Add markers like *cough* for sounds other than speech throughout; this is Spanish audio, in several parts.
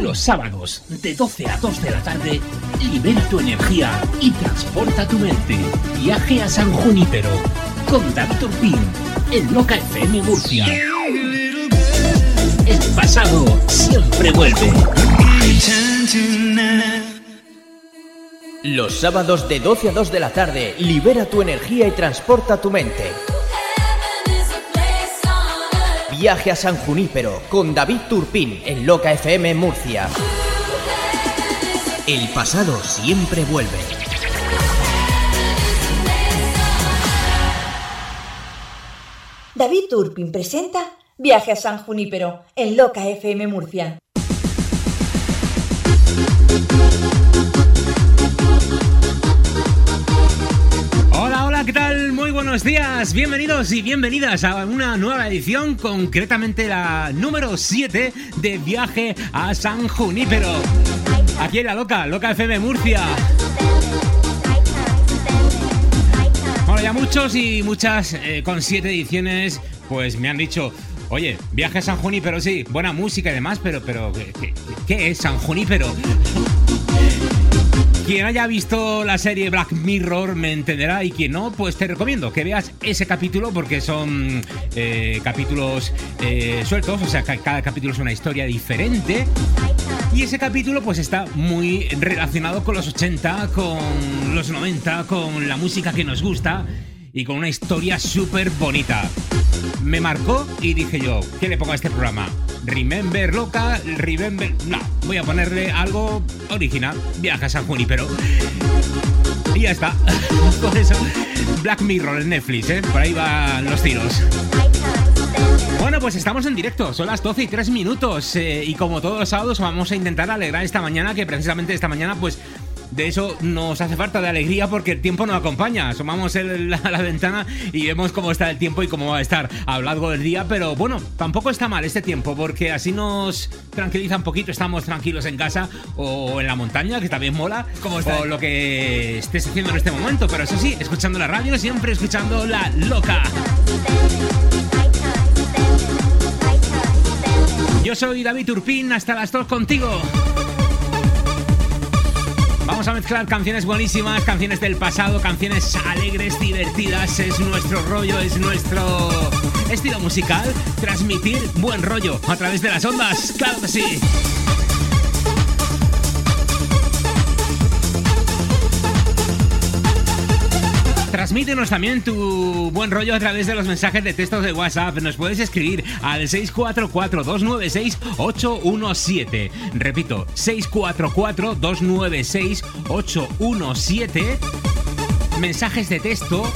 Los sábados, de 12 a 2 de la tarde, libera tu energía y transporta tu mente. Viaje a San Junípero con David Urpín en Loca FM Murcia. El pasado siempre vuelve. Los sábados de 12 a 2 de la tarde, libera tu energía y transporta tu mente. Viaje a San Junípero con David Turpín en Loca FM Murcia. El pasado siempre vuelve. David Turpin presenta Viaje a San Junípero en Loca FM Murcia. Buenos días, bienvenidos y bienvenidas a una nueva edición, concretamente la número 7 de Viaje a San Junípero. Aquí en la Loca, Loca FM Murcia. Bueno, ya muchos y muchas eh, con 7 ediciones, pues me han dicho, Oye, viaje a San Junípero, sí, buena música y demás, pero, pero, ¿qué, qué es San Junípero? Quien haya visto la serie Black Mirror me entenderá y quien no, pues te recomiendo que veas ese capítulo porque son eh, capítulos eh, sueltos, o sea, cada capítulo es una historia diferente. Y ese capítulo pues está muy relacionado con los 80, con los 90, con la música que nos gusta y con una historia súper bonita. Me marcó y dije yo, ¿qué le pongo a este programa? Remember loca, remember... No, voy a ponerle algo original. Viaja a San Junípero. Y ya está. *laughs* Con eso. Black Mirror en Netflix, ¿eh? Por ahí van los tiros. Bueno, pues estamos en directo, son las 12 y 3 minutos eh, y como todos los sábados vamos a intentar alegrar esta mañana, que precisamente esta mañana pues de eso nos hace falta de alegría porque el tiempo nos acompaña. Asomamos el, la, la, ventana y vemos cómo está el tiempo y cómo va a estar a lo largo del día. Pero bueno, tampoco está mal este tiempo porque así nos tranquiliza un poquito. Estamos tranquilos en casa o en la montaña, que también mola. como O lo que estés haciendo en este momento. Pero eso sí, escuchando la radio, siempre escuchando la loca. Yo soy David Turpín, hasta las 2 contigo. Vamos a mezclar canciones buenísimas, canciones del pasado, canciones alegres, divertidas. Es nuestro rollo, es nuestro estilo musical. Transmitir buen rollo a través de las ondas. Claro que sí. Transmítenos también tu buen rollo a través de los mensajes de textos de WhatsApp. Nos puedes escribir al 644-296-817. Repito, 644-296-817. Mensajes de texto.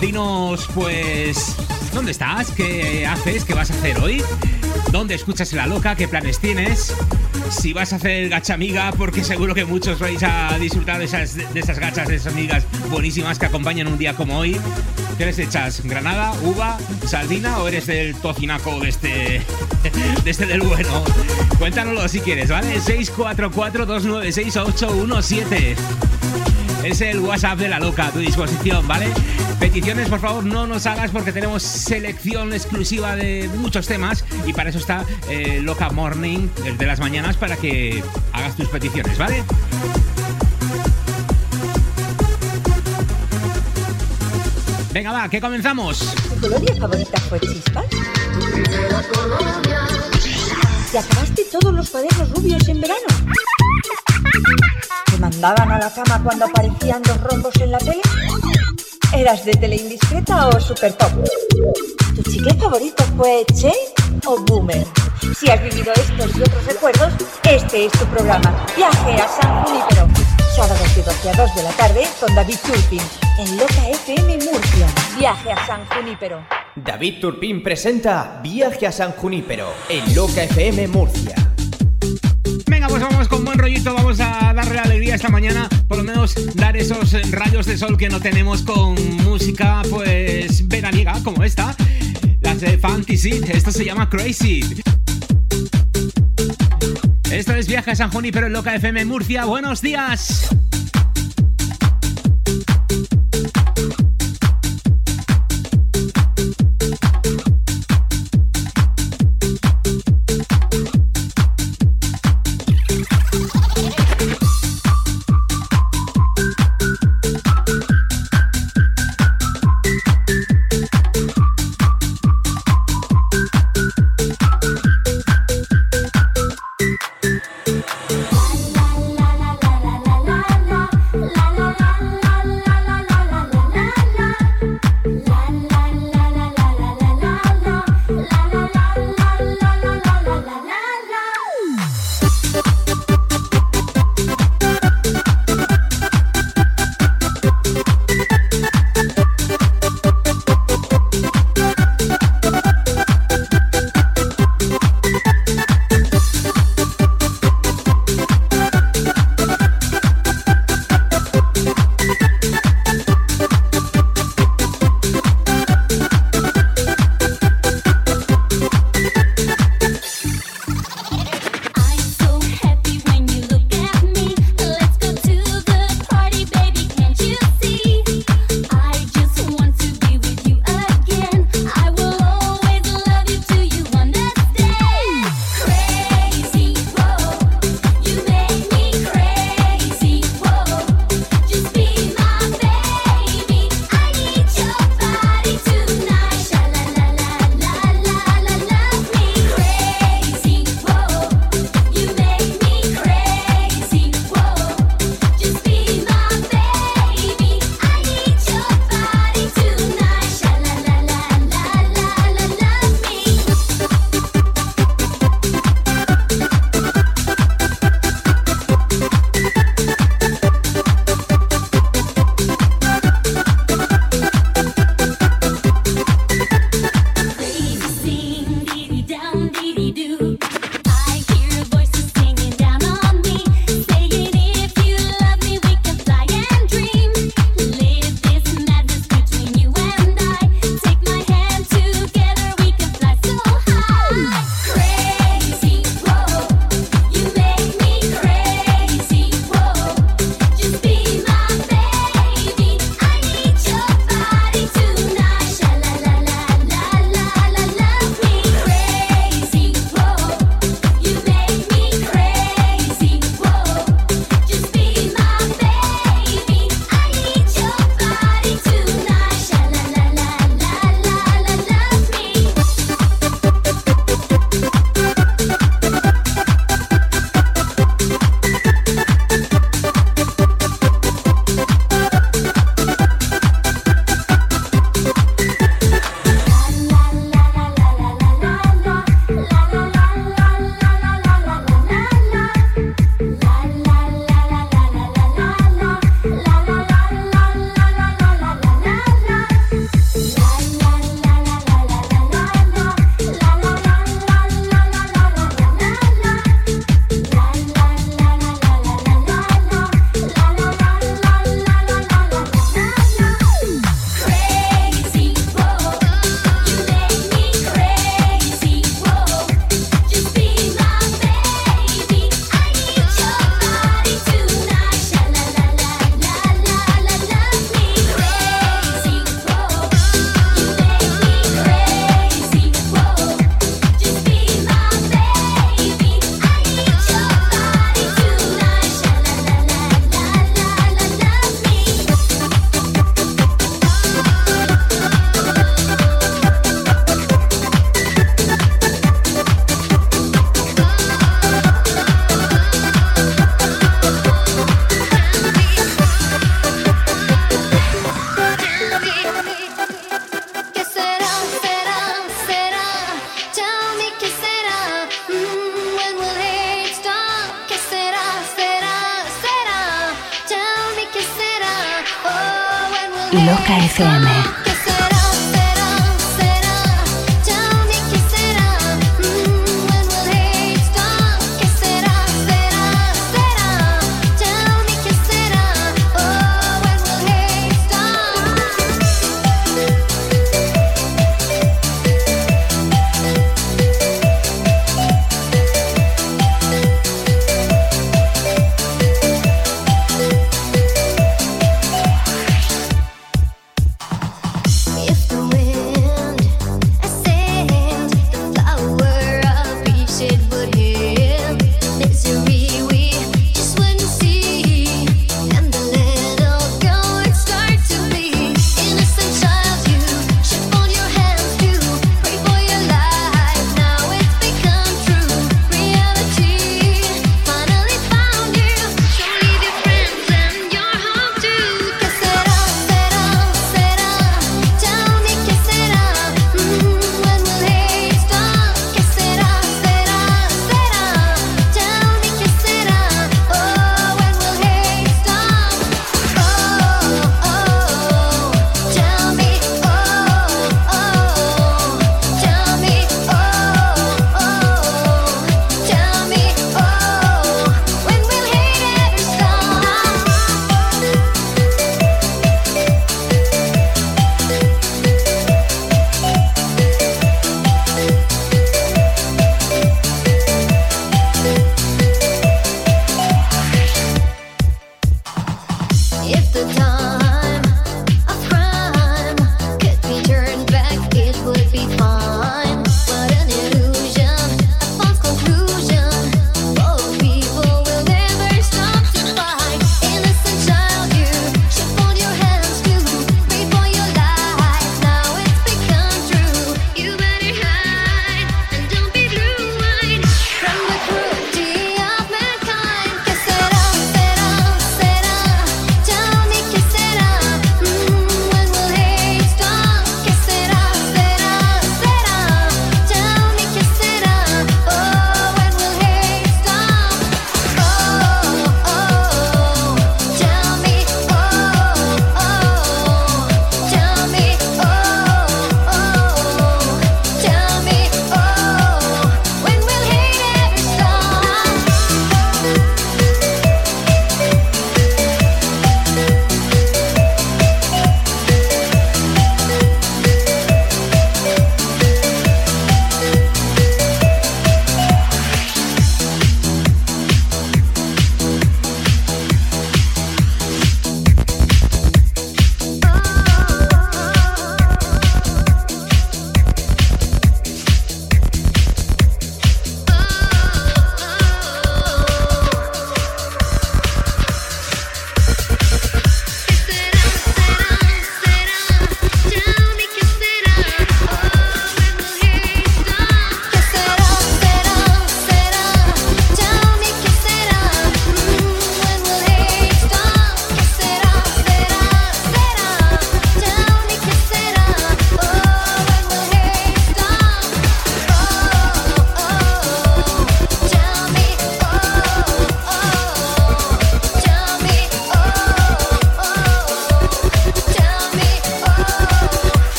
Dinos, pues, ¿dónde estás? ¿Qué haces? ¿Qué vas a hacer hoy? ¿Dónde escuchas la loca? ¿Qué planes tienes? Si vas a hacer gacha amiga, porque seguro que muchos vais a disfrutar de esas, de esas gachas, de esas amigas buenísimas que acompañan un día como hoy. ¿Qué les echas? ¿Granada, uva, sardina o eres del tocinaco de este, *laughs* de este del bueno? Cuéntanoslo si quieres, ¿vale? 644-296-817. Es el WhatsApp de la loca a tu disposición, ¿vale? Peticiones, por favor, no nos hagas porque tenemos selección exclusiva de muchos temas y para eso está eh, Loca Morning, el de las mañanas, para que hagas tus peticiones, ¿vale? Venga, va, que comenzamos. ¿Tu colonia favorita fue Chispas? ¿Te acabaste todos los cuadernos rubios en verano? ¿Te mandaban a la cama cuando aparecían dos rombos en la tele? ¿Eras de tele indiscreta o super top? ¿Tu chicle favorito fue Che o Boomer? Si has vivido estos y otros recuerdos, este es tu programa. Viaje a San Junípero. Sábados de 12 a 2 de la tarde con David Turpin en Loca FM Murcia. Viaje a San Junípero. David Turpin presenta Viaje a San Junípero en Loca FM Murcia. Venga, pues vamos con buen rollito, vamos a darle alegría esta mañana, por lo menos dar esos rayos de sol que no tenemos con música, pues veraniega como esta, las de Fantasy, esto se llama Crazy. Esto es Viaje a San Junípero en Loca FM Murcia, buenos días.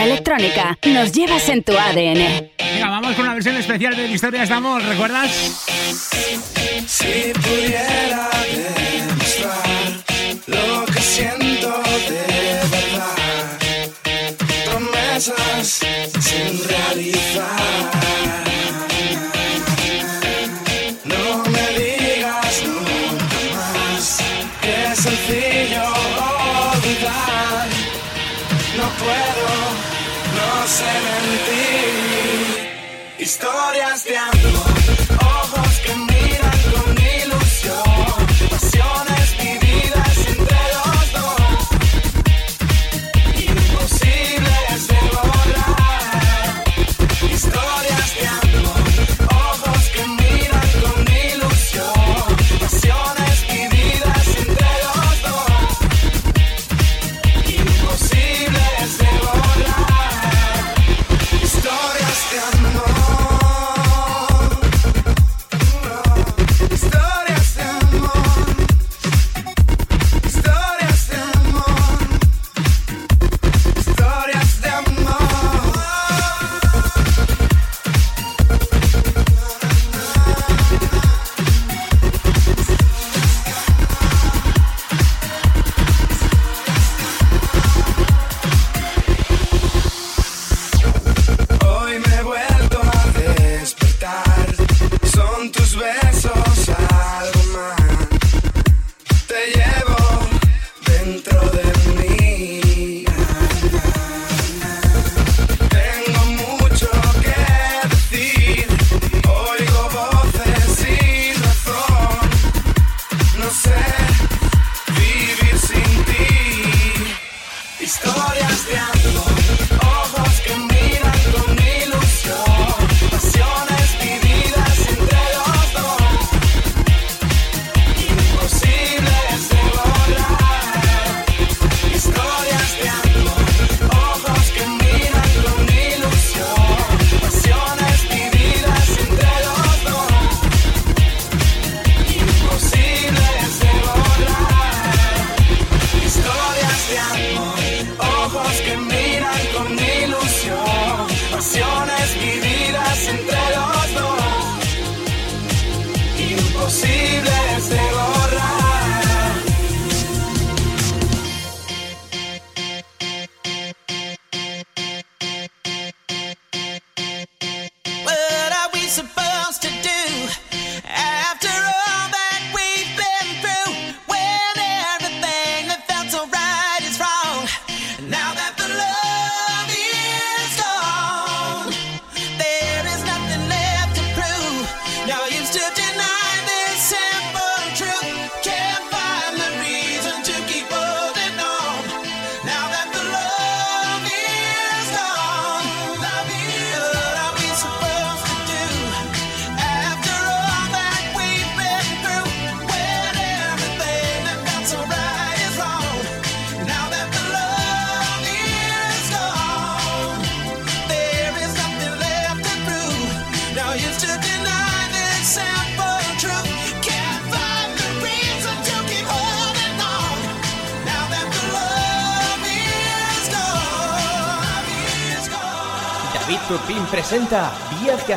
electrónica. Nos llevas en tu ADN. Venga, vamos con una versión especial de Historias de Amor, ¿recuerdas? Si pudiera.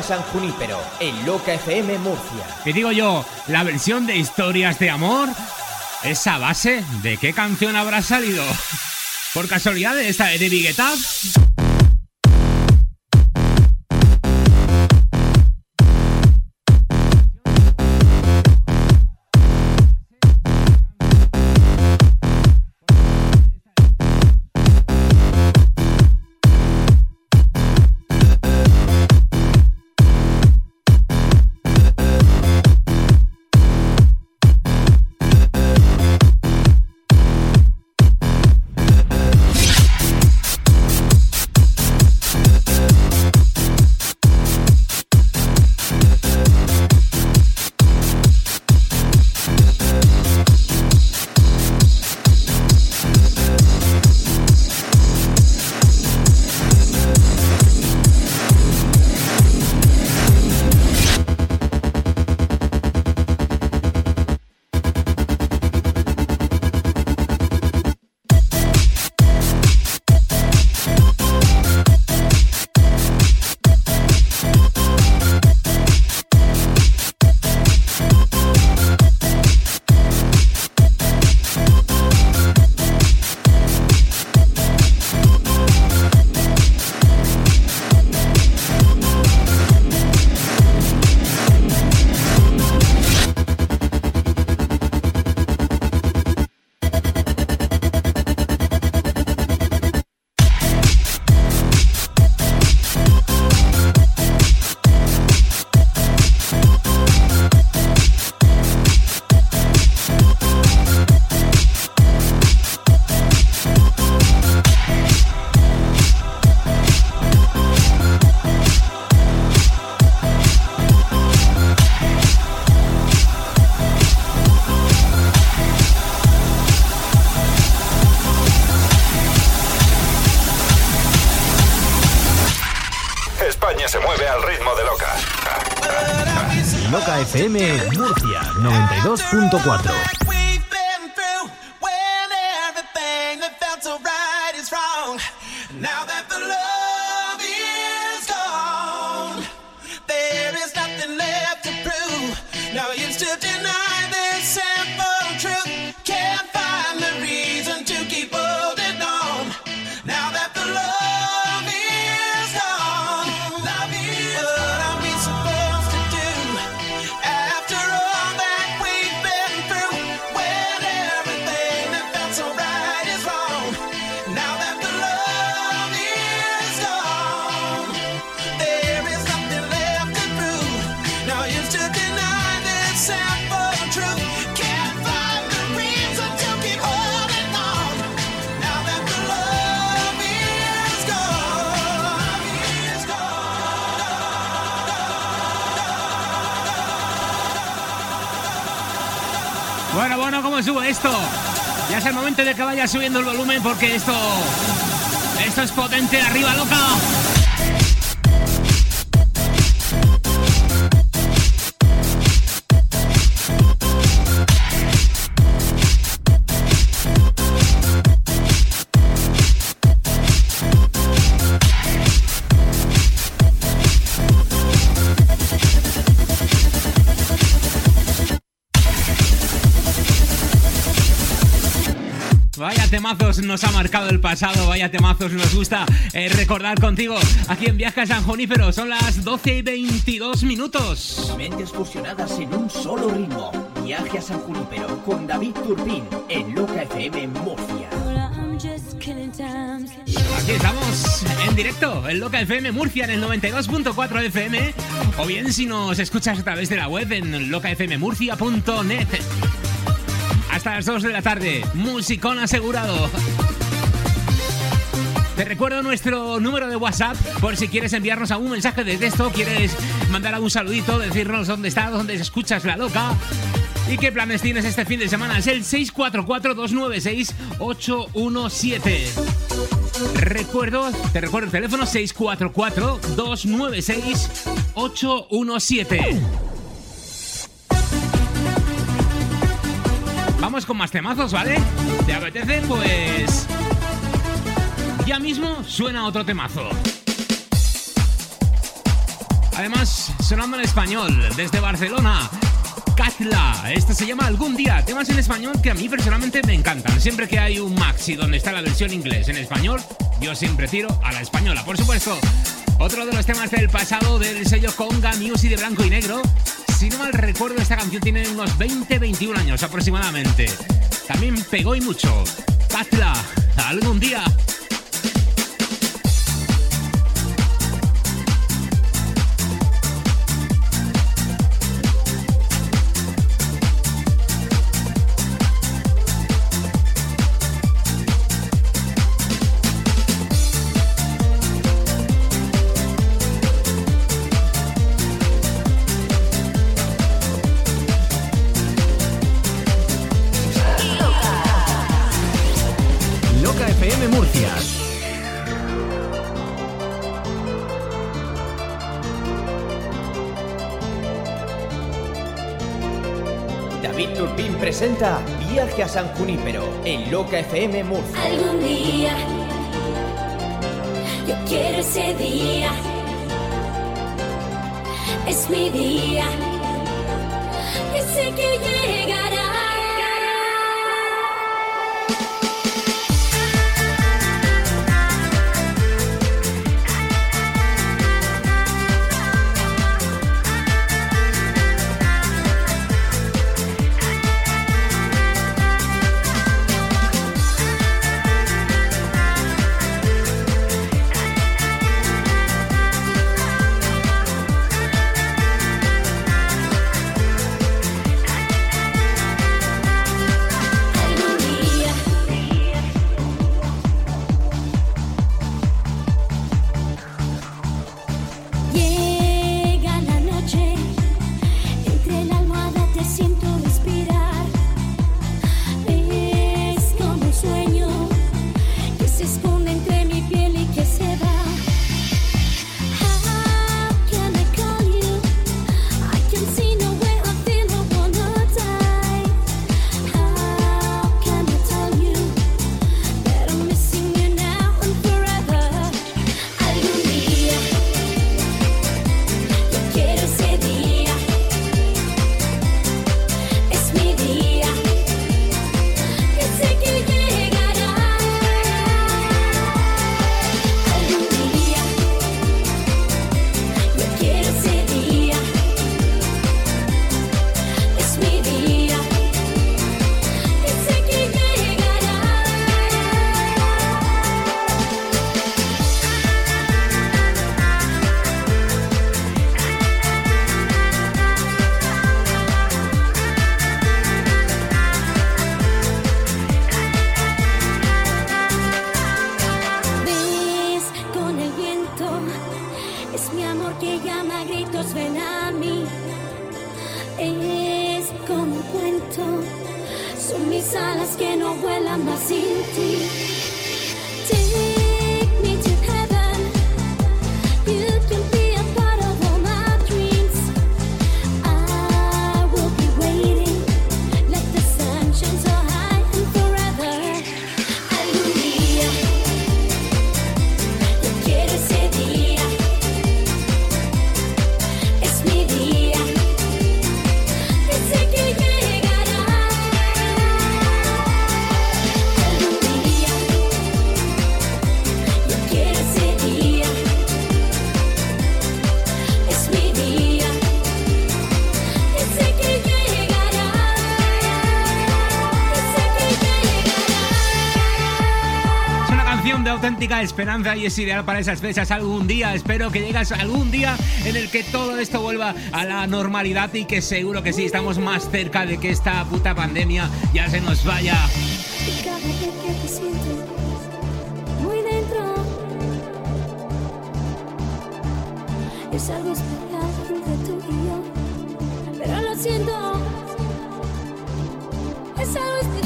San Junípero, en Loca FM Murcia. Te digo yo, la versión de historias de amor, ¿esa base de qué canción habrá salido? *laughs* ¿Por casualidad esta de David Guetta? 106.4. subiendo el volumen porque esto. Esto es potente, arriba loca. Temazos nos ha marcado el pasado, vaya temazos nos gusta eh, recordar contigo aquí en Viaje a San Junípero. Son las 12 y 22 minutos. Mentes fusionadas en un solo ritmo. Viaje a San Junípero con David Turbín en Loca FM Murcia. Aquí estamos en directo en Loca FM Murcia en el 92.4 FM o bien si nos escuchas a través de la web en locafmmurcia.net. Hasta las 2 de la tarde, musicón asegurado. Te recuerdo nuestro número de WhatsApp por si quieres enviarnos algún mensaje de texto, quieres mandar algún saludito, decirnos dónde estás, dónde escuchas la loca y qué planes tienes este fin de semana. Es el 644-296-817. Recuerdo, te recuerdo el teléfono 644-296-817. Con más temazos, ¿vale? ¿Te apetece? Pues... Ya mismo suena otro temazo. Además, sonando en español, desde Barcelona, Catla. Este se llama Algún Día. Temas en español que a mí personalmente me encantan. Siempre que hay un maxi donde está la versión inglés en español, yo siempre tiro a la española, por supuesto. Otro de los temas del pasado del sello Conga Music de blanco y negro. Si no mal recuerdo, esta canción tiene unos 20-21 años aproximadamente. También pegó y mucho. Catla, algún día. San Junípero en Loca FM Murcia. Algún día, yo quiero ese día. Es mi día. Auténtica esperanza y es ideal para esas fechas algún día. Espero que llegas algún día en el que todo esto vuelva a la normalidad y que seguro que sí, estamos más cerca de que esta puta pandemia ya se nos vaya. Es algo especial.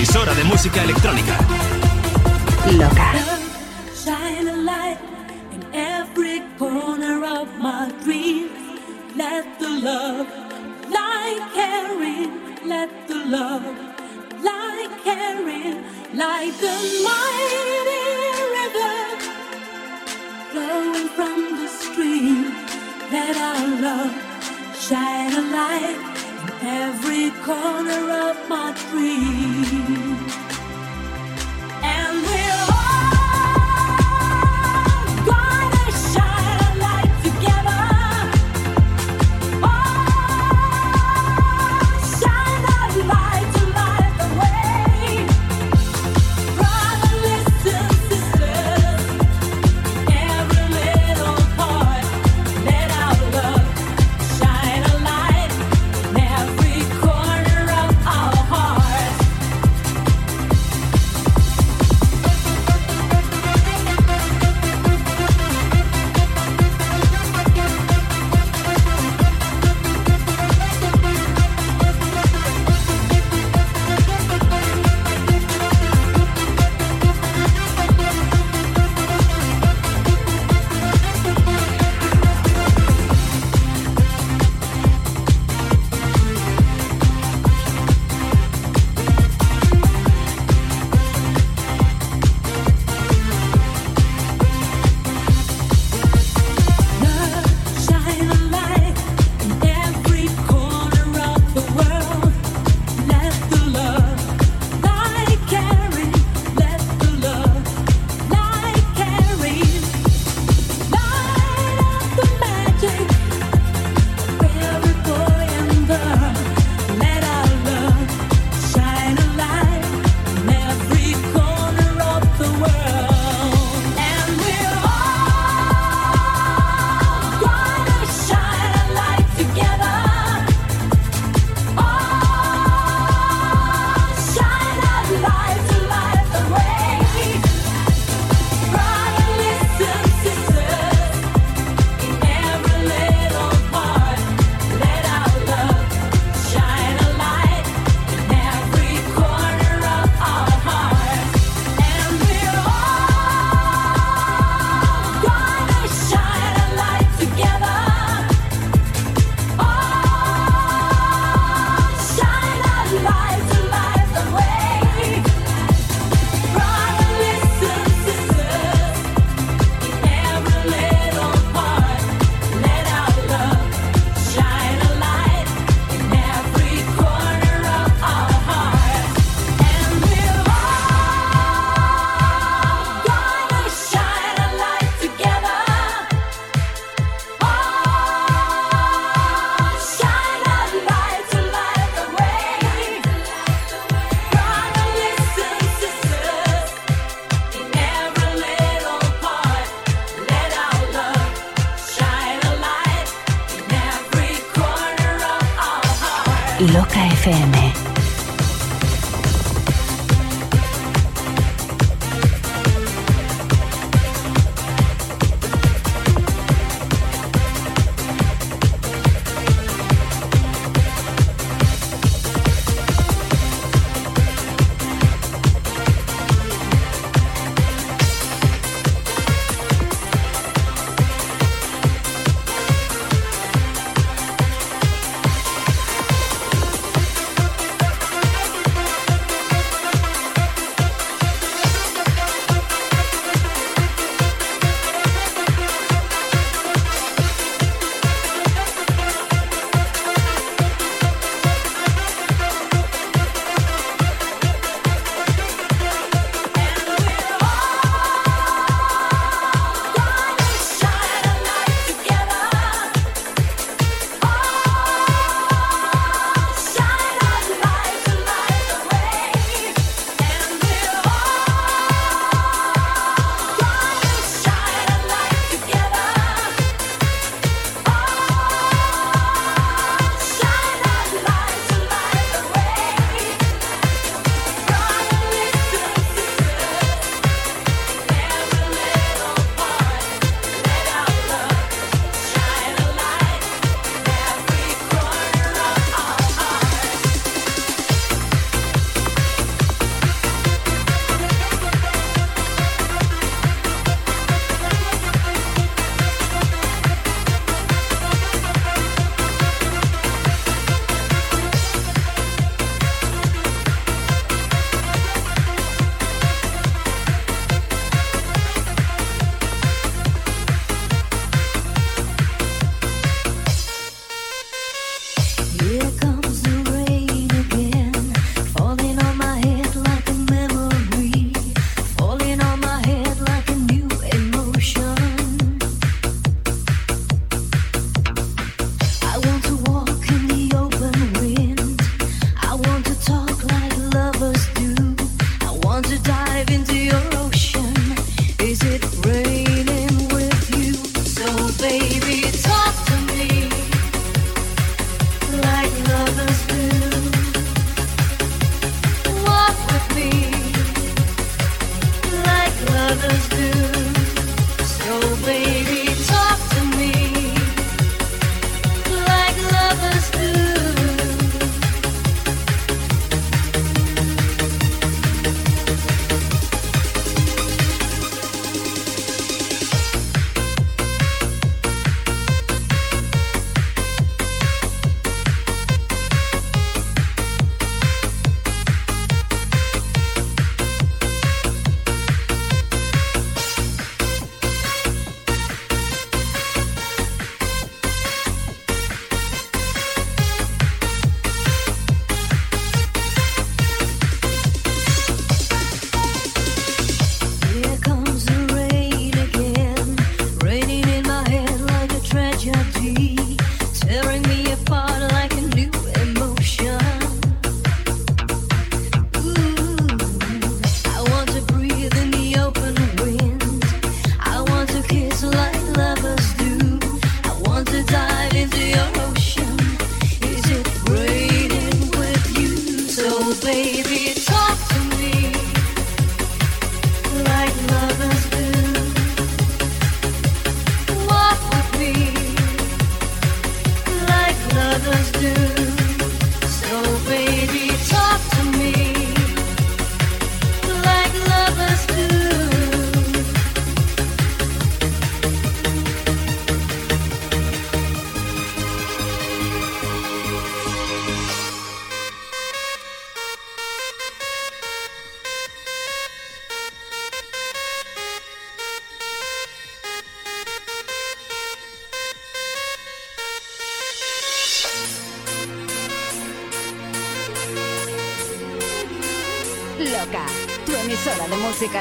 Emisora de música electrónica.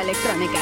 Electrónica.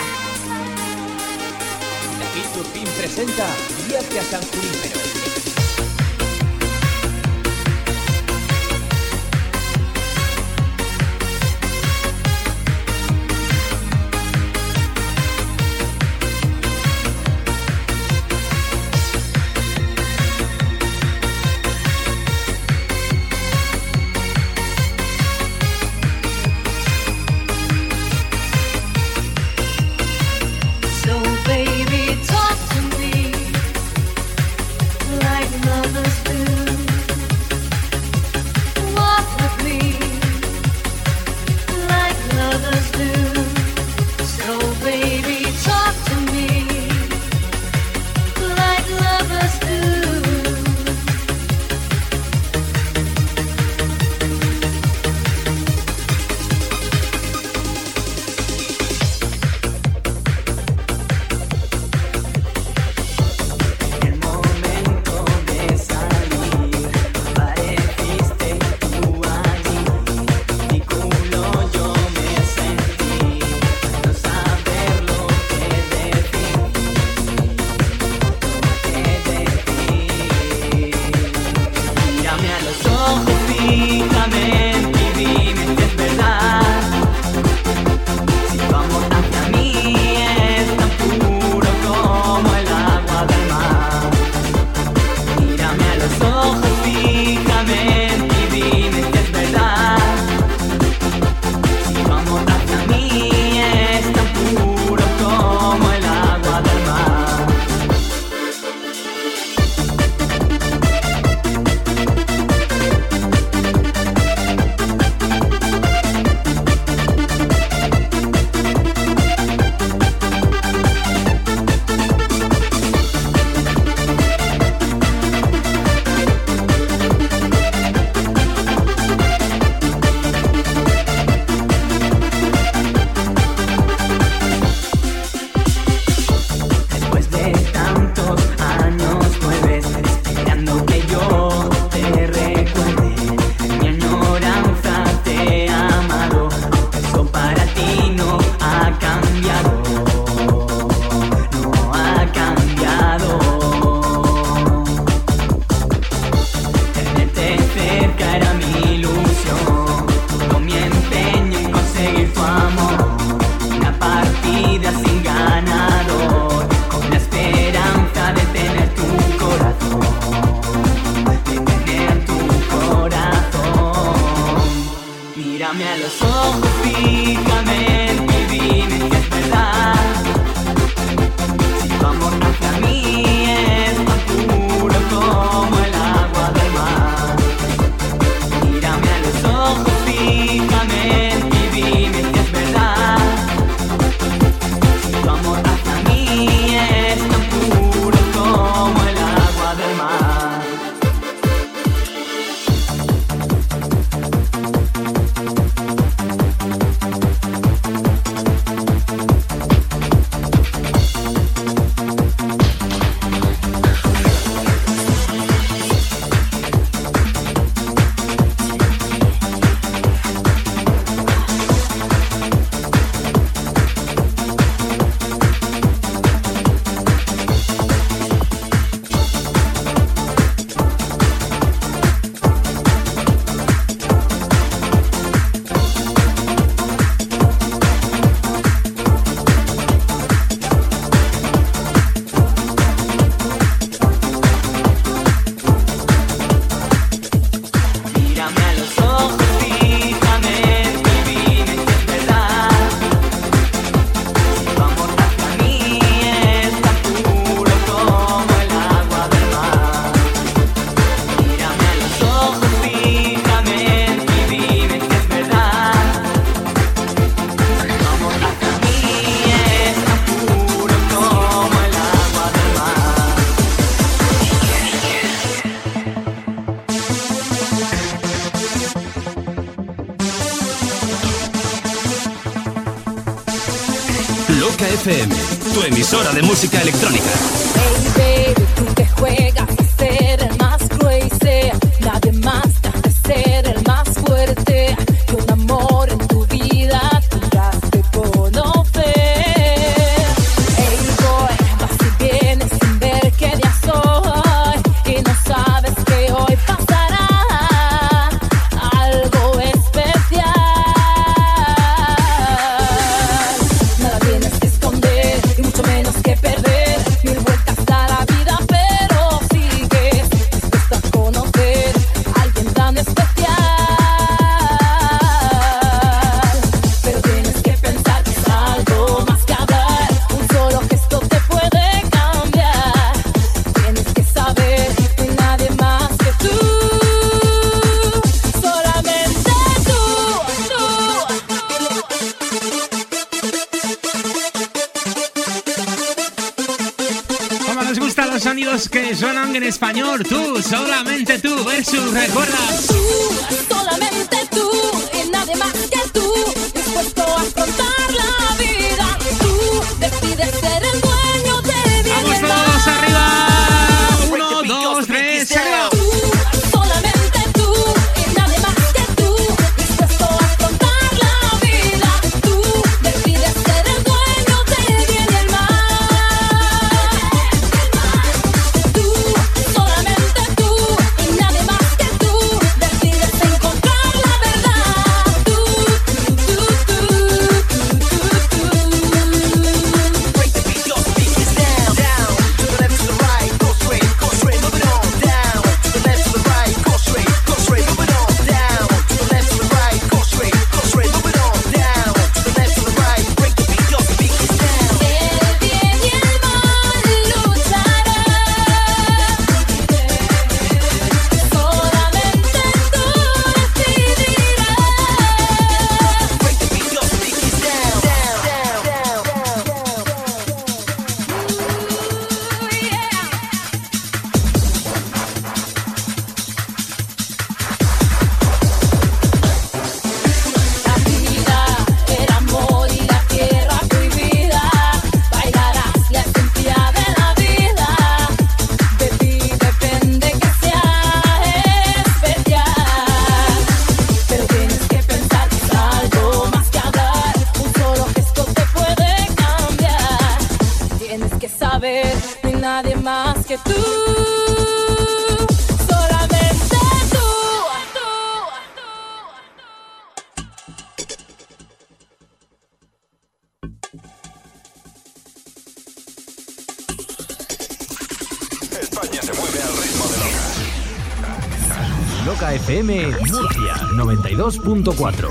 Emisora de música electrónica. 92.4.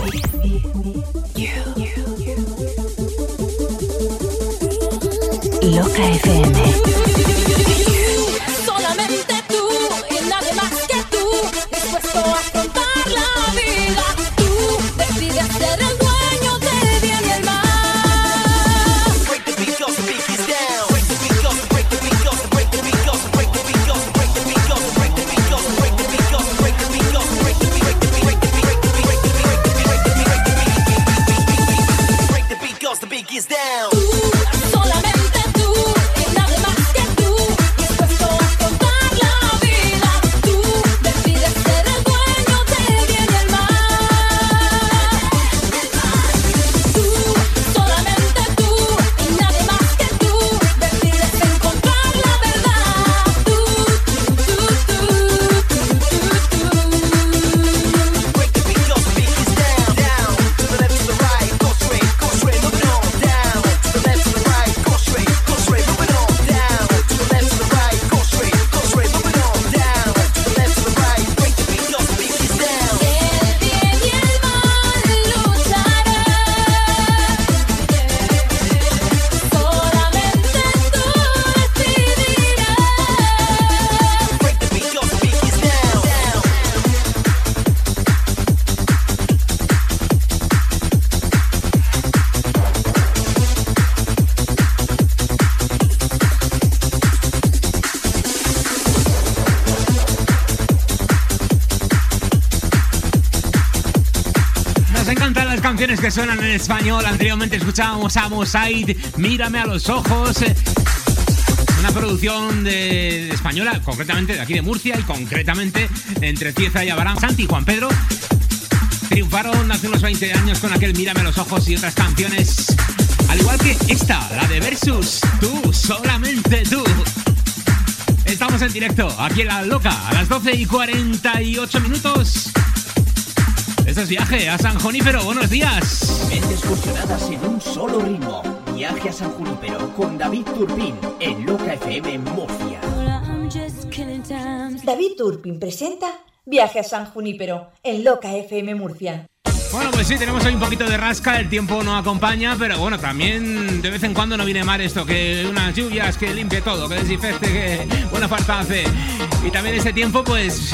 suenan en español. Anteriormente escuchábamos a Mosaid, Mírame a los ojos. Una producción de, española, concretamente de aquí de Murcia y concretamente entre Cieza y Abarán. Santi y Juan Pedro triunfaron hace unos 20 años con aquel Mírame a los ojos y otras canciones. Al igual que esta, la de Versus, tú, solamente tú. Estamos en directo, aquí en La Loca, a las 12 y 48 minutos. Esto es viaje a San Junípero, buenos días. Fusionadas en un solo ritmo. Viaje a San Junípero con David Turpin en Loca FM Murcia. David Turpin presenta Viaje a San Junípero en Loca FM Murcia. Bueno, pues sí, tenemos hoy un poquito de rasca, el tiempo no acompaña, pero bueno, también de vez en cuando no viene mal esto, que unas lluvias, que limpie todo, que desinfecte, que buena falta hace. Y también este tiempo, pues,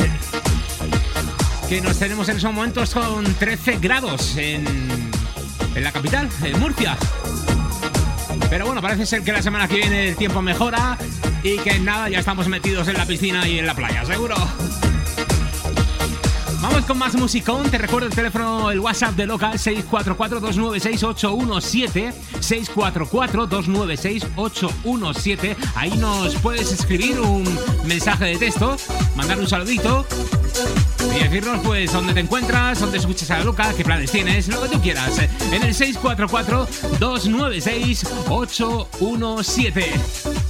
que nos tenemos en esos momentos con 13 grados en, en la capital, en Murcia. Pero bueno, parece ser que la semana que viene el tiempo mejora y que nada, ya estamos metidos en la piscina y en la playa, seguro. Vamos con más musicón. Te recuerdo el teléfono, el WhatsApp de local 644-296-817. 644-296-817. Ahí nos puedes escribir un mensaje de texto, mandar un saludito y decirnos pues dónde te encuentras, dónde escuchas a loca, qué planes tienes, lo que tú quieras. En el 644-296-817.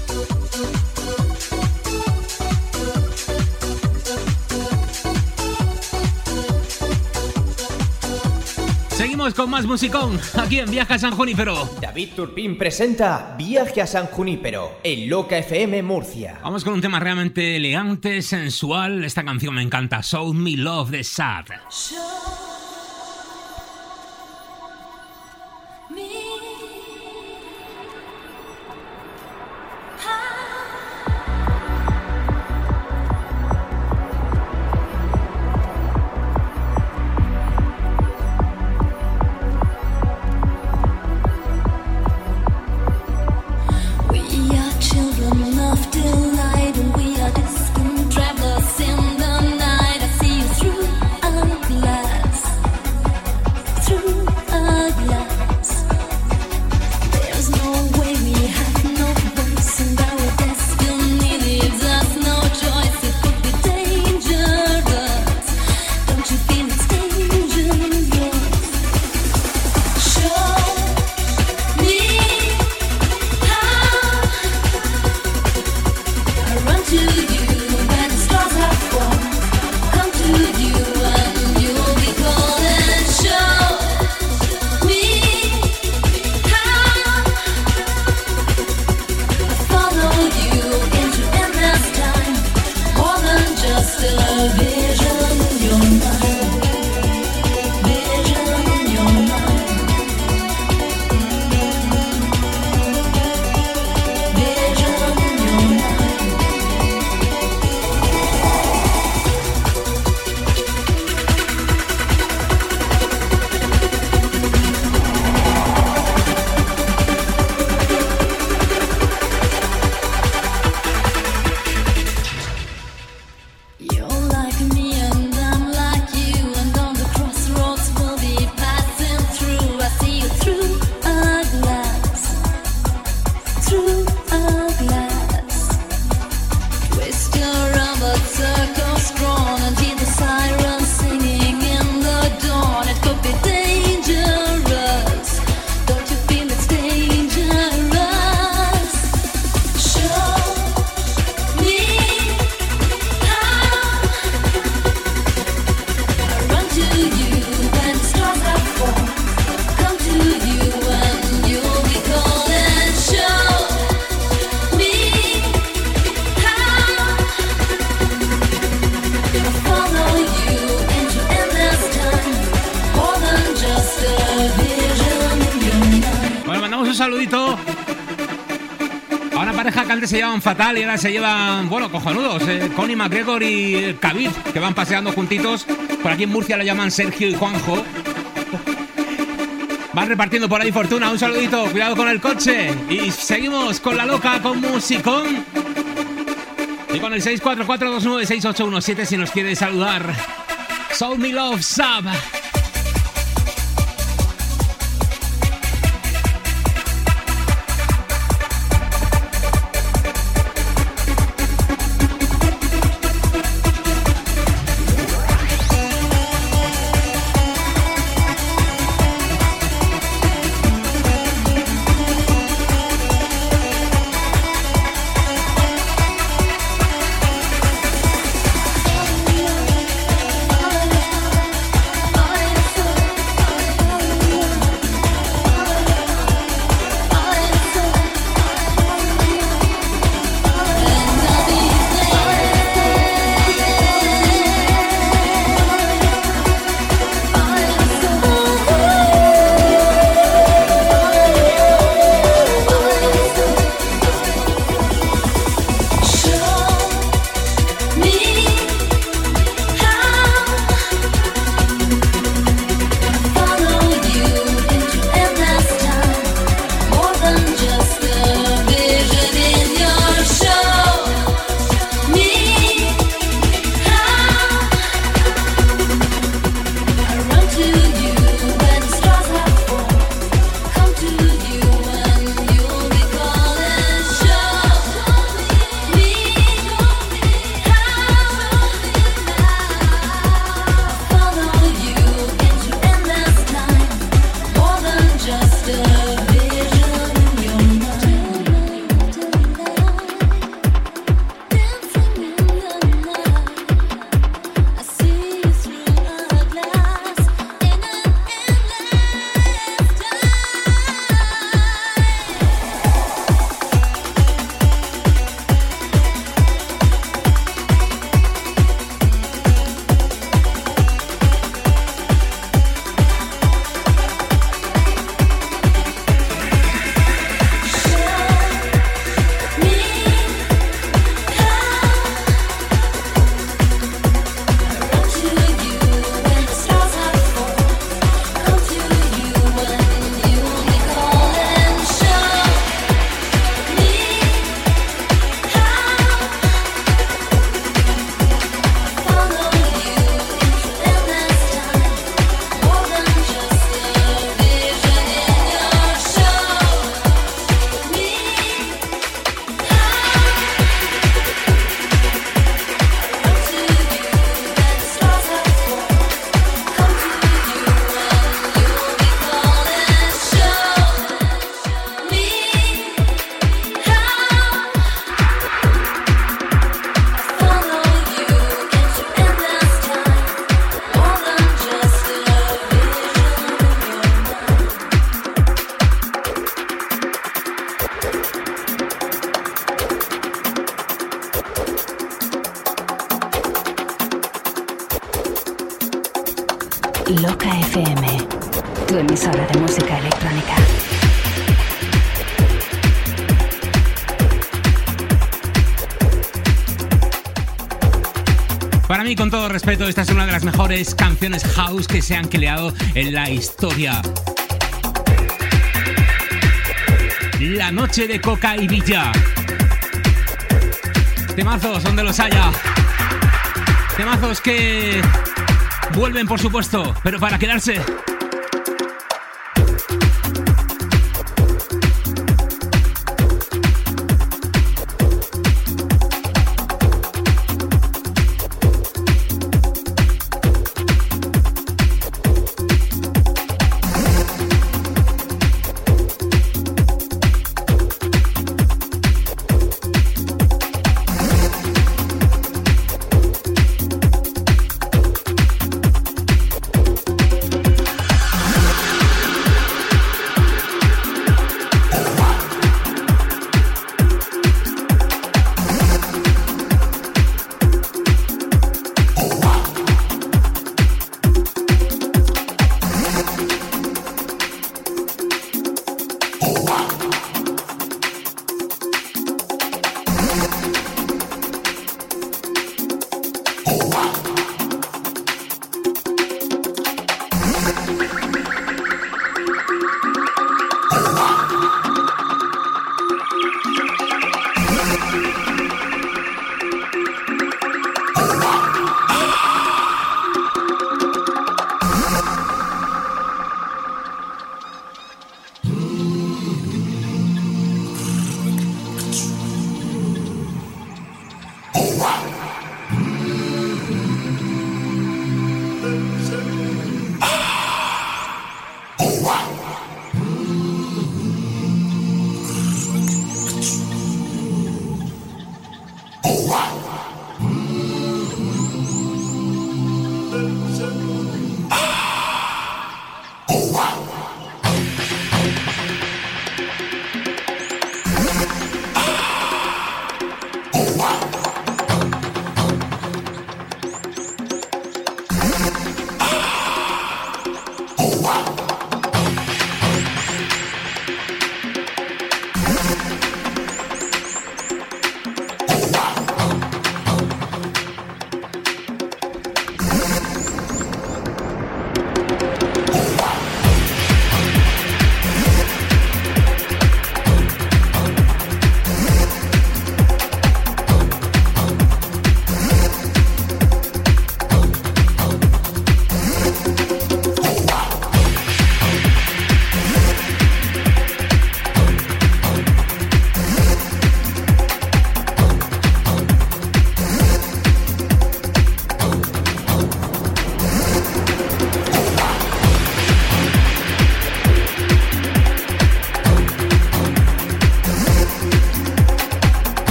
Seguimos con más musicón aquí en Viaja a San Junípero. David Turpin presenta Viaje a San Junípero en Loca FM Murcia. Vamos con un tema realmente elegante, sensual. Esta canción me encanta. Show Me Love de Sad. We se llevan, bueno, cojonudos. Eh, Connie McGregor y Khabib, que van paseando juntitos. Por aquí en Murcia lo llaman Sergio y Juanjo. Van repartiendo por ahí fortuna. Un saludito, cuidado con el coche. Y seguimos con la loca, con musicón. Y con el 644296817 si nos quiere saludar. Soul Me Love Sub. Canciones house que se han creado en la historia. La noche de Coca y Villa. Temazos donde los haya. Temazos que vuelven, por supuesto, pero para quedarse.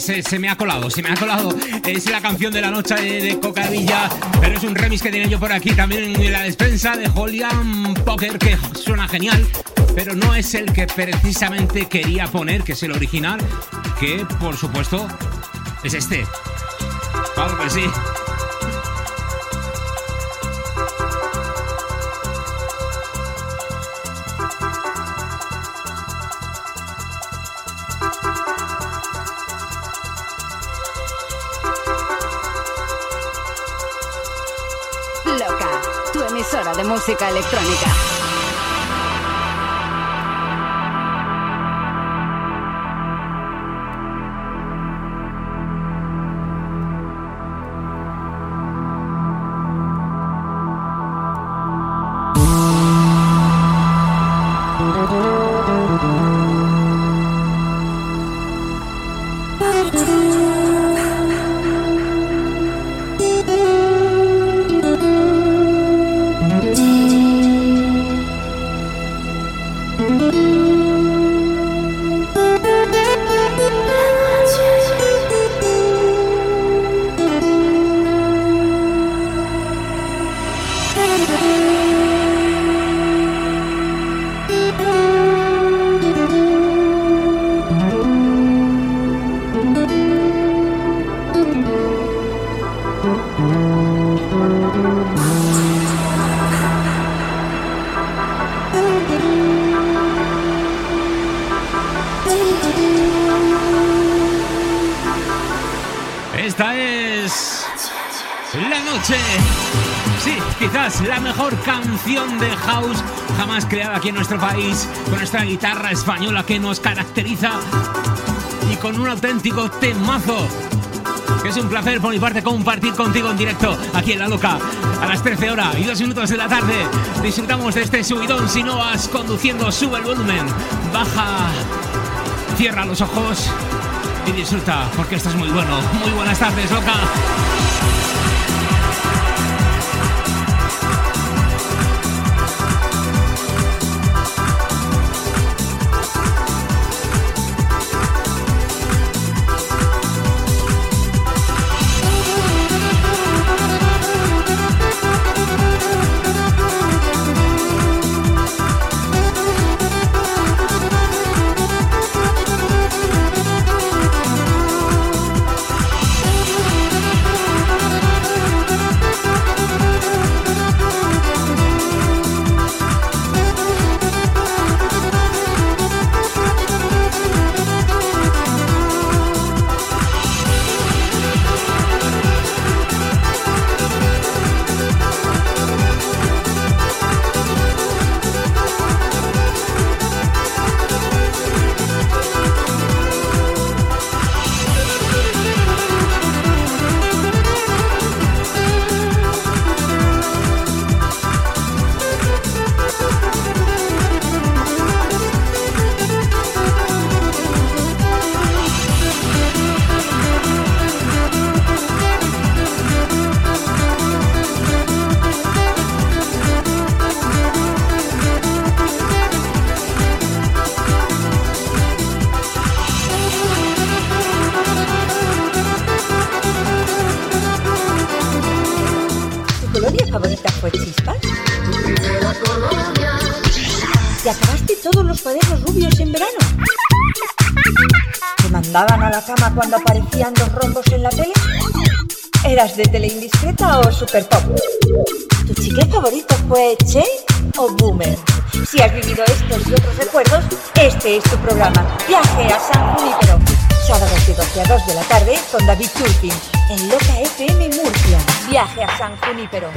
Se, me ha colado, se me ha colado. Es la canción de la noche de, de Cocadilla, pero es un remix que tiene yo por aquí también en la despensa de Holian Poker, que suena genial, pero no es el que precisamente quería poner, que es el original, que por supuesto es este. Claro que sí. Música electrónica. La mejor canción de house jamás creada aquí en nuestro país, con nuestra guitarra española que nos caracteriza y con un auténtico temazo. Es un placer por mi parte compartir contigo en directo aquí en La Loca a las 13 horas y 2 minutos de la tarde. Disfrutamos de este subidón. Si no vas conduciendo, sube el volumen, baja, cierra los ojos y disfruta porque esto es muy bueno. Muy buenas tardes, Loca. Cuando aparecían dos rombos en la tele? ¿Eras de tele indiscreta o super pop? ¿Tu chicle favorito fue Che o Boomer? Si has vivido estos y otros recuerdos, este es tu programa. Viaje a San Junípero. Sábados de 12 a 2 de la tarde con David Turpin en Loca FM Murcia. Viaje a San Junípero.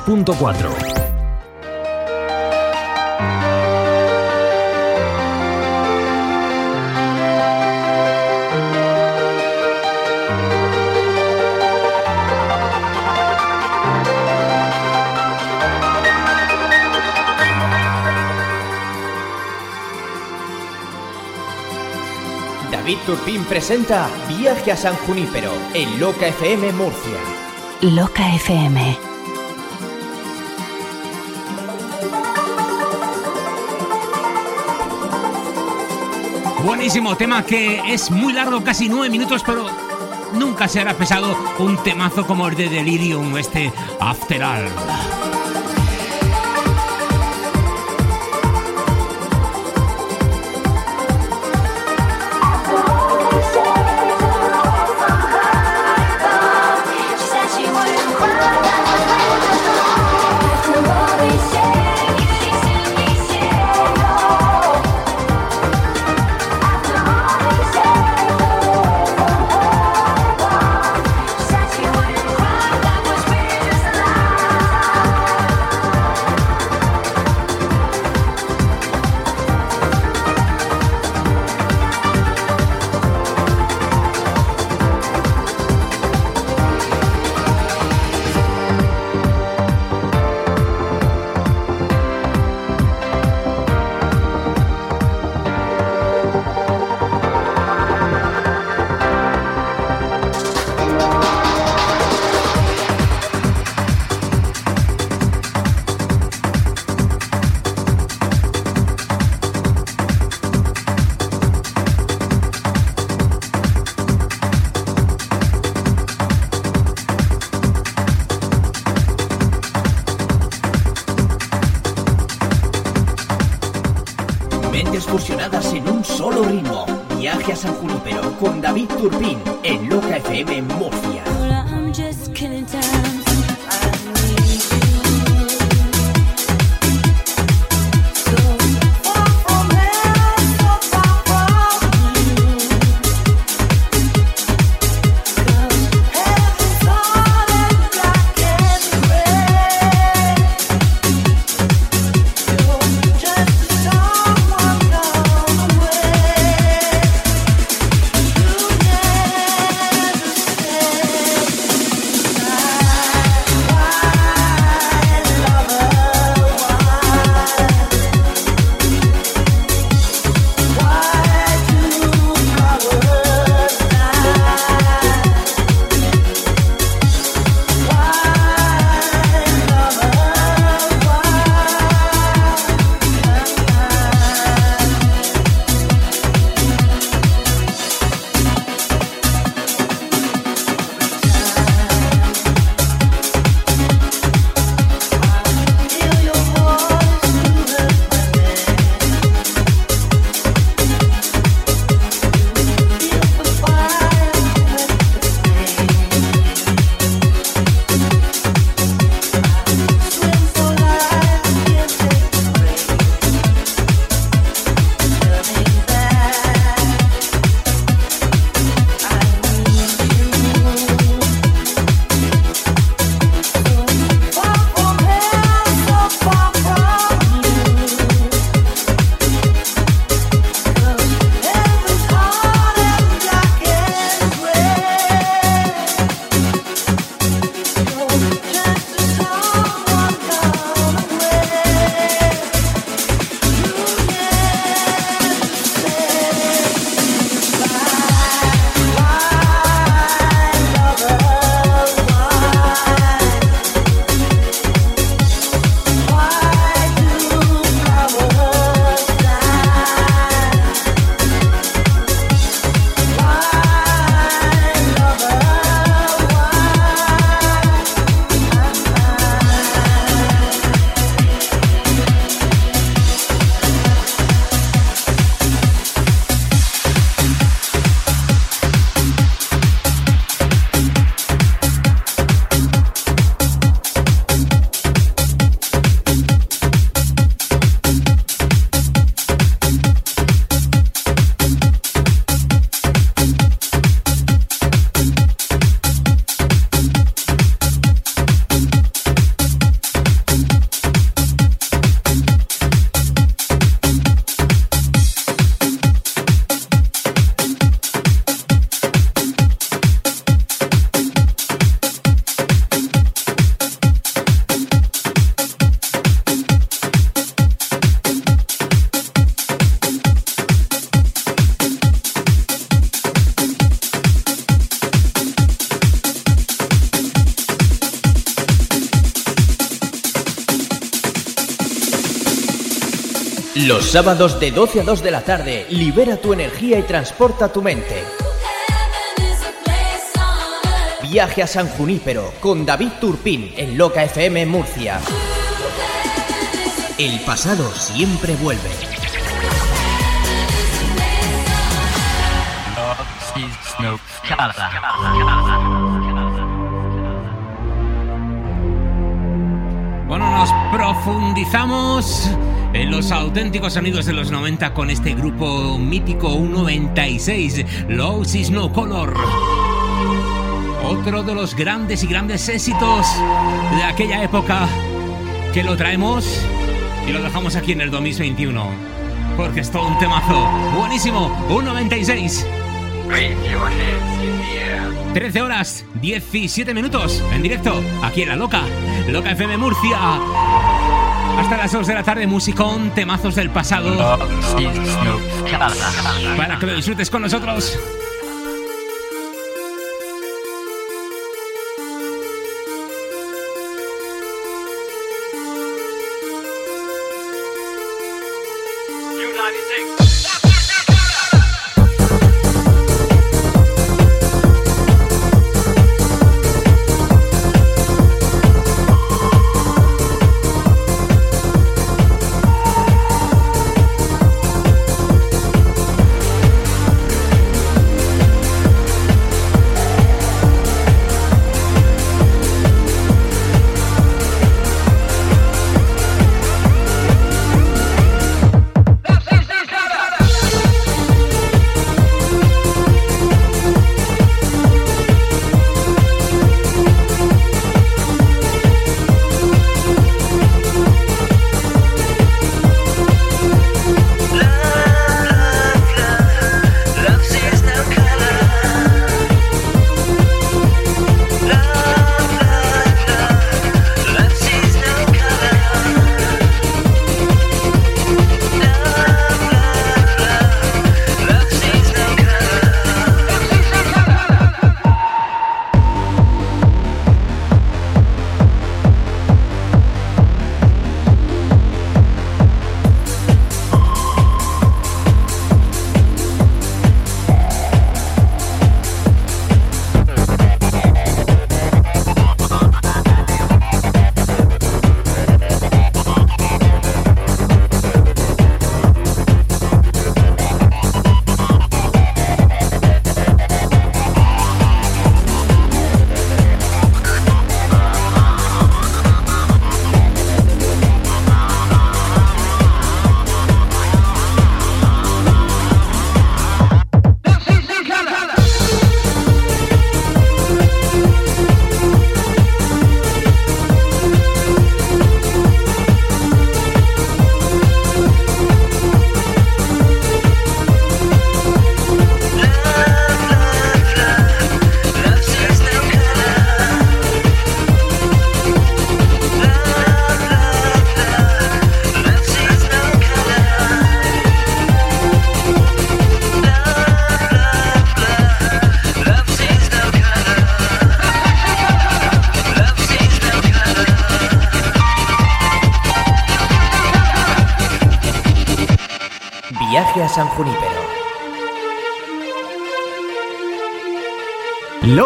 92.4. David Turpin presenta Viaje a San Junípero en Loca FM Murcia. Loca FM. Buenísimo tema que es muy largo, casi nueve minutos, pero nunca se hará pesado un temazo como el de Delirium, este After All. Sábados de 12 a 2 de la tarde, libera tu energía y transporta tu mente. Viaje a San Junípero con David Turpín en Loca FM Murcia. El pasado siempre vuelve. Bueno, nos profundizamos en los auténticos sonidos de los 90 con este grupo mítico U96, Low Is No Color. Otro de los grandes y grandes éxitos de aquella época que lo traemos y lo dejamos aquí en el 2021. Porque es todo un temazo. Buenísimo, U96. 13 horas 17 minutos en directo aquí en La Loca, Loca FM Murcia. Hasta las 2 de la tarde, musicón, temazos del pasado. Para que lo disfrutes con nosotros.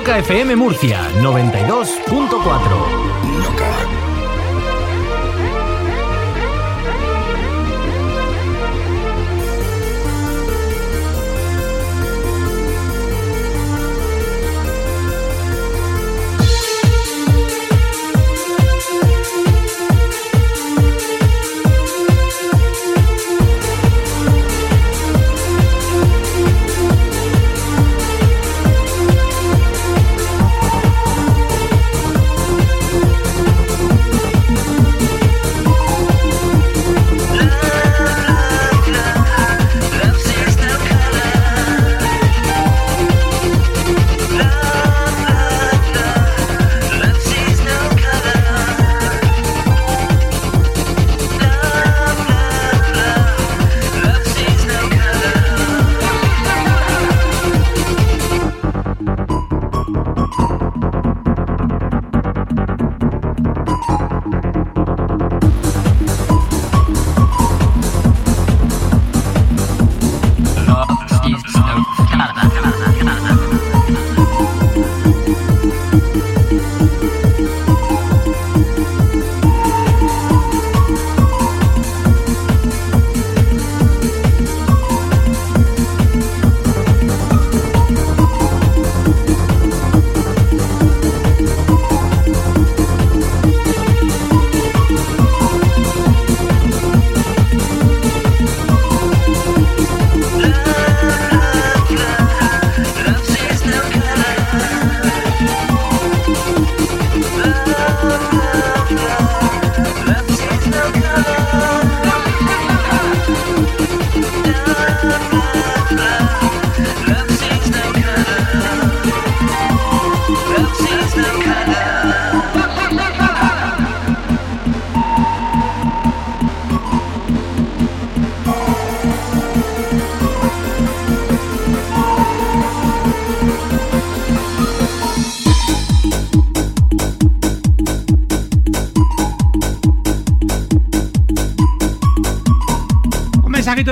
Loca Murcia 92.4.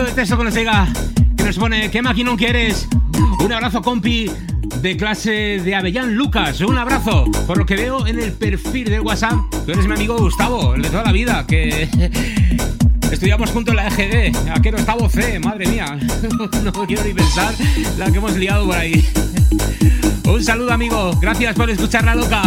de texto que nos llega, que nos pone, ¿qué maquinón quieres? Un abrazo, compi, de clase de Avellán Lucas. Un abrazo. Por lo que veo en el perfil del WhatsApp, tú eres mi amigo Gustavo, el de toda la vida, que *laughs* estudiamos juntos en la EGD. Aquel Gustavo C, madre mía. *laughs* No quiero ni pensar la que hemos liado por ahí. Un saludo, amigo. Gracias por escuchar la. Loca.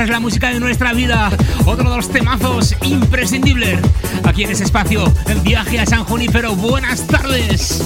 Esta es la música de nuestra vida. Otro de los temazos imprescindibles. Aquí en ese espacio, en viaje a San Junífero. Buenas tardes.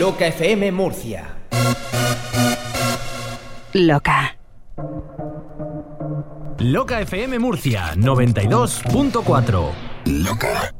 Loca FM Murcia. Loca. Loca FM Murcia 92.4. Loca.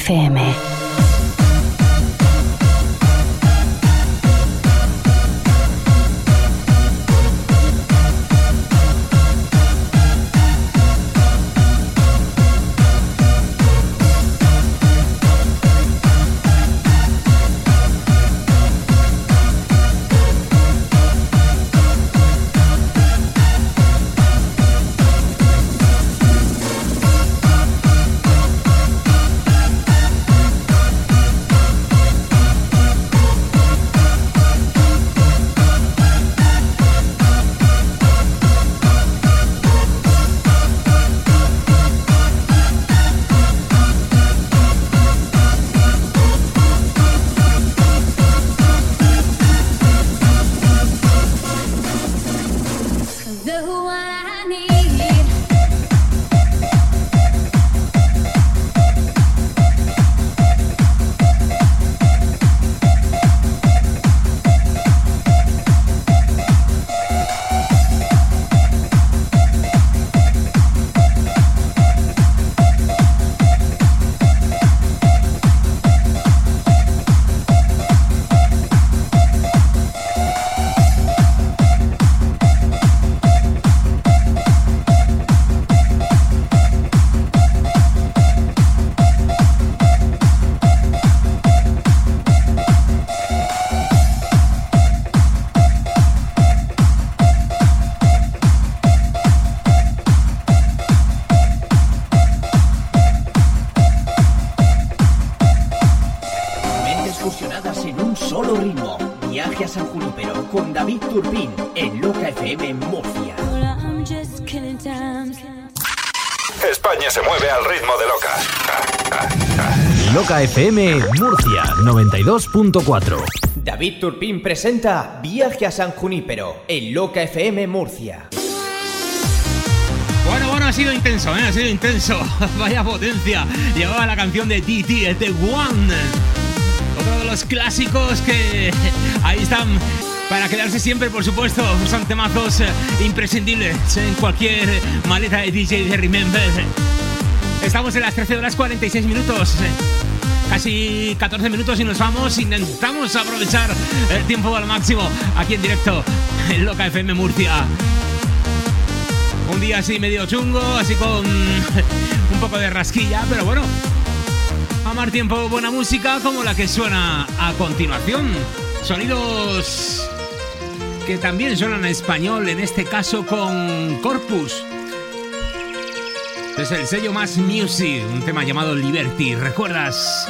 FM. FM Murcia 92.4. David Turpin presenta Viaje a San Junípero en Loca FM Murcia. Bueno, bueno, ha sido intenso, ¿eh? ha sido intenso. *laughs* Vaya potencia. Llevaba la canción de TT, es de One. Otro de los clásicos que *laughs* ahí están para quedarse siempre, por supuesto. Son temazos eh, imprescindibles en cualquier maleta de DJ de Remember. Estamos en las 13 horas 46 minutos. Casi 14 minutos y nos vamos. Intentamos aprovechar el tiempo al máximo aquí en directo en Loca FM Murcia. Un día así medio chungo, así con un poco de rasquilla, pero bueno. A más tiempo, buena música como la que suena a continuación. Sonidos que también suenan a español, en este caso con Corpus. Es el sello más music, un tema llamado Liberty. ¿Recuerdas?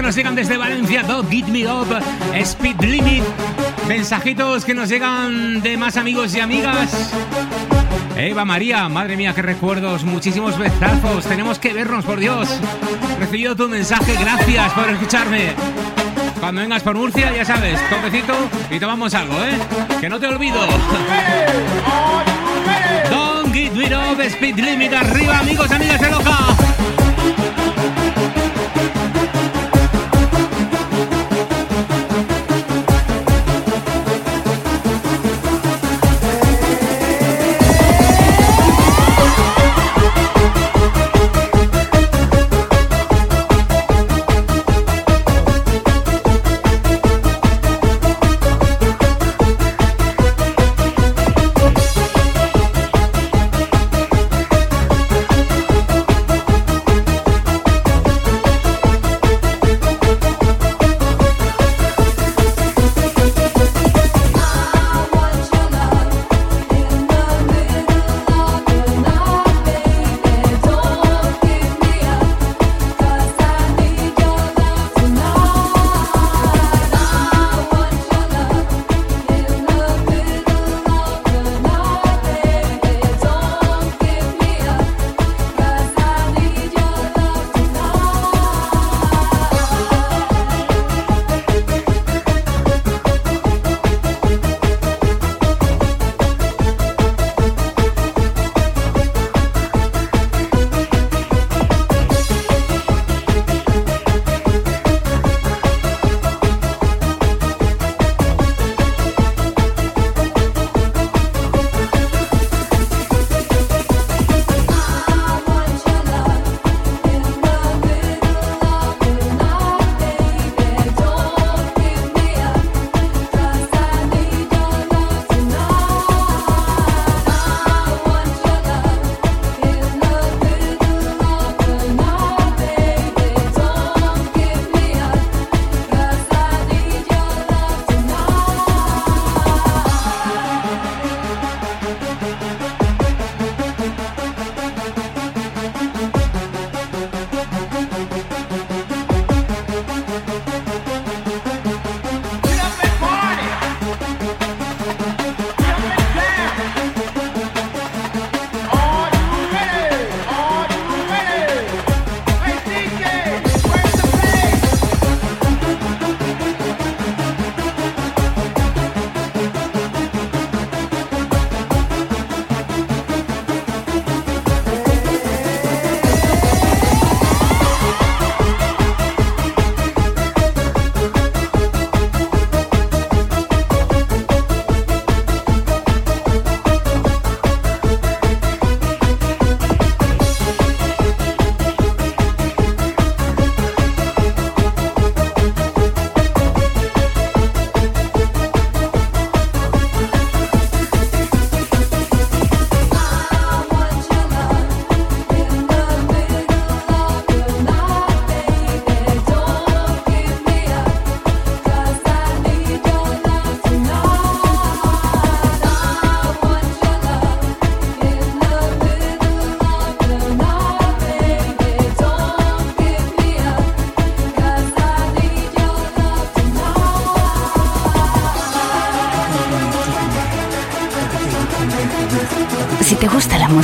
Que nos llegan desde Valencia, Dog Get Me Up, Speed Limit. Mensajitos que nos llegan de más amigos y amigas. Eva María, madre mía, qué recuerdos, muchísimos besazos. Tenemos que vernos, por Dios. Recibido tu mensaje, gracias por escucharme. Cuando vengas por Murcia, ya sabes, toquecito y tomamos algo, ¿eh? Que no te olvido. Don't get me up, speed limit arriba, amigos, amigas de loca.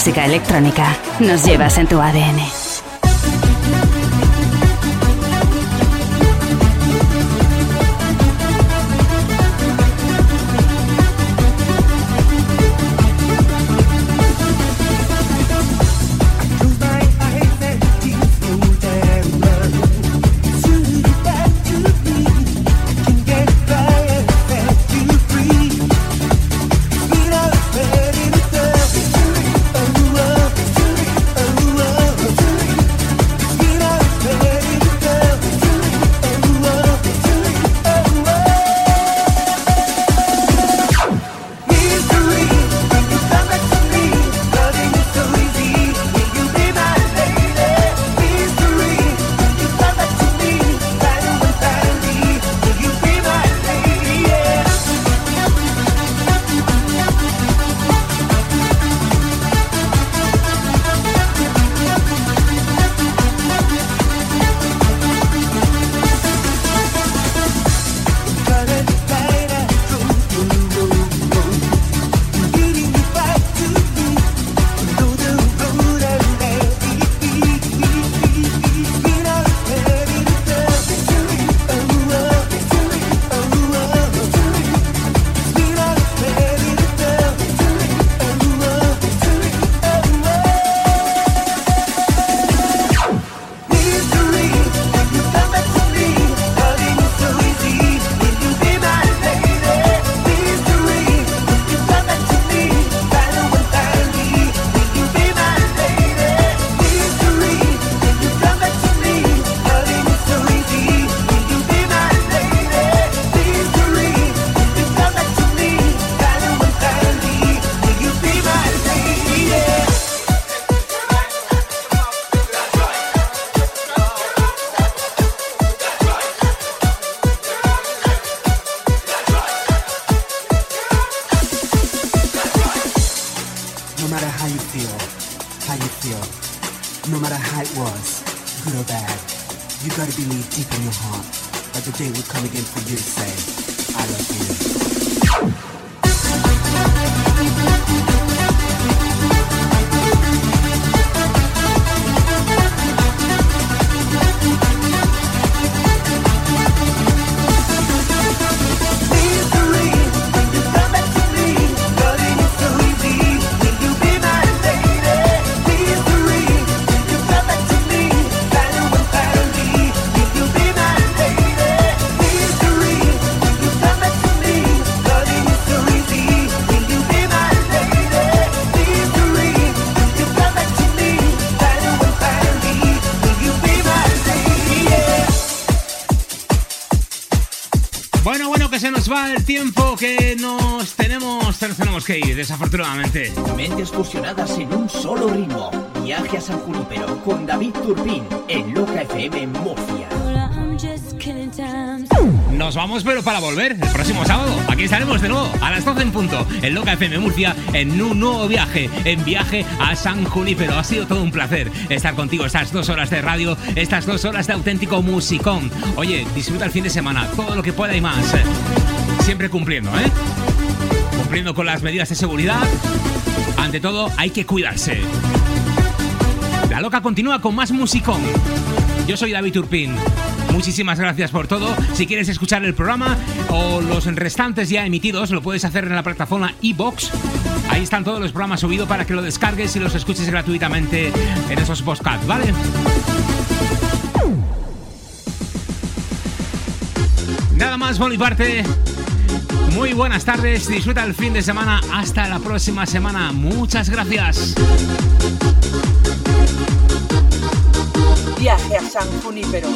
Música electrónica, nos llevas en tu ADN. Desafortunadamente. Mentes fusionadas en un solo ritmo. Viaje a San Junípero con David Turbín en Loca FM Murcia. Nos vamos, pero para volver el próximo sábado. Aquí estaremos de nuevo a las 12 en punto en Loca FM Murcia en un nuevo viaje, en viaje a San Junípero. Ha sido todo un placer estar contigo estas dos horas de radio, estas dos horas de auténtico musicón. Oye, disfruta el fin de semana, todo lo que pueda y más. Siempre cumpliendo, ¿eh? Cumpliendo con las medidas de seguridad. Ante todo, hay que cuidarse. La loca continúa con más musicón. Yo soy David Turpin. Muchísimas gracias por todo. Si quieres escuchar el programa o los restantes ya emitidos, lo puedes hacer en la plataforma iBox. Ahí están todos los programas subidos para que lo descargues y los escuches gratuitamente en esos podcasts, ¿vale? Nada más por mi parte. Muy buenas tardes, disfruta el fin de semana. Hasta la próxima semana. Muchas gracias. Viaje a San Junípero.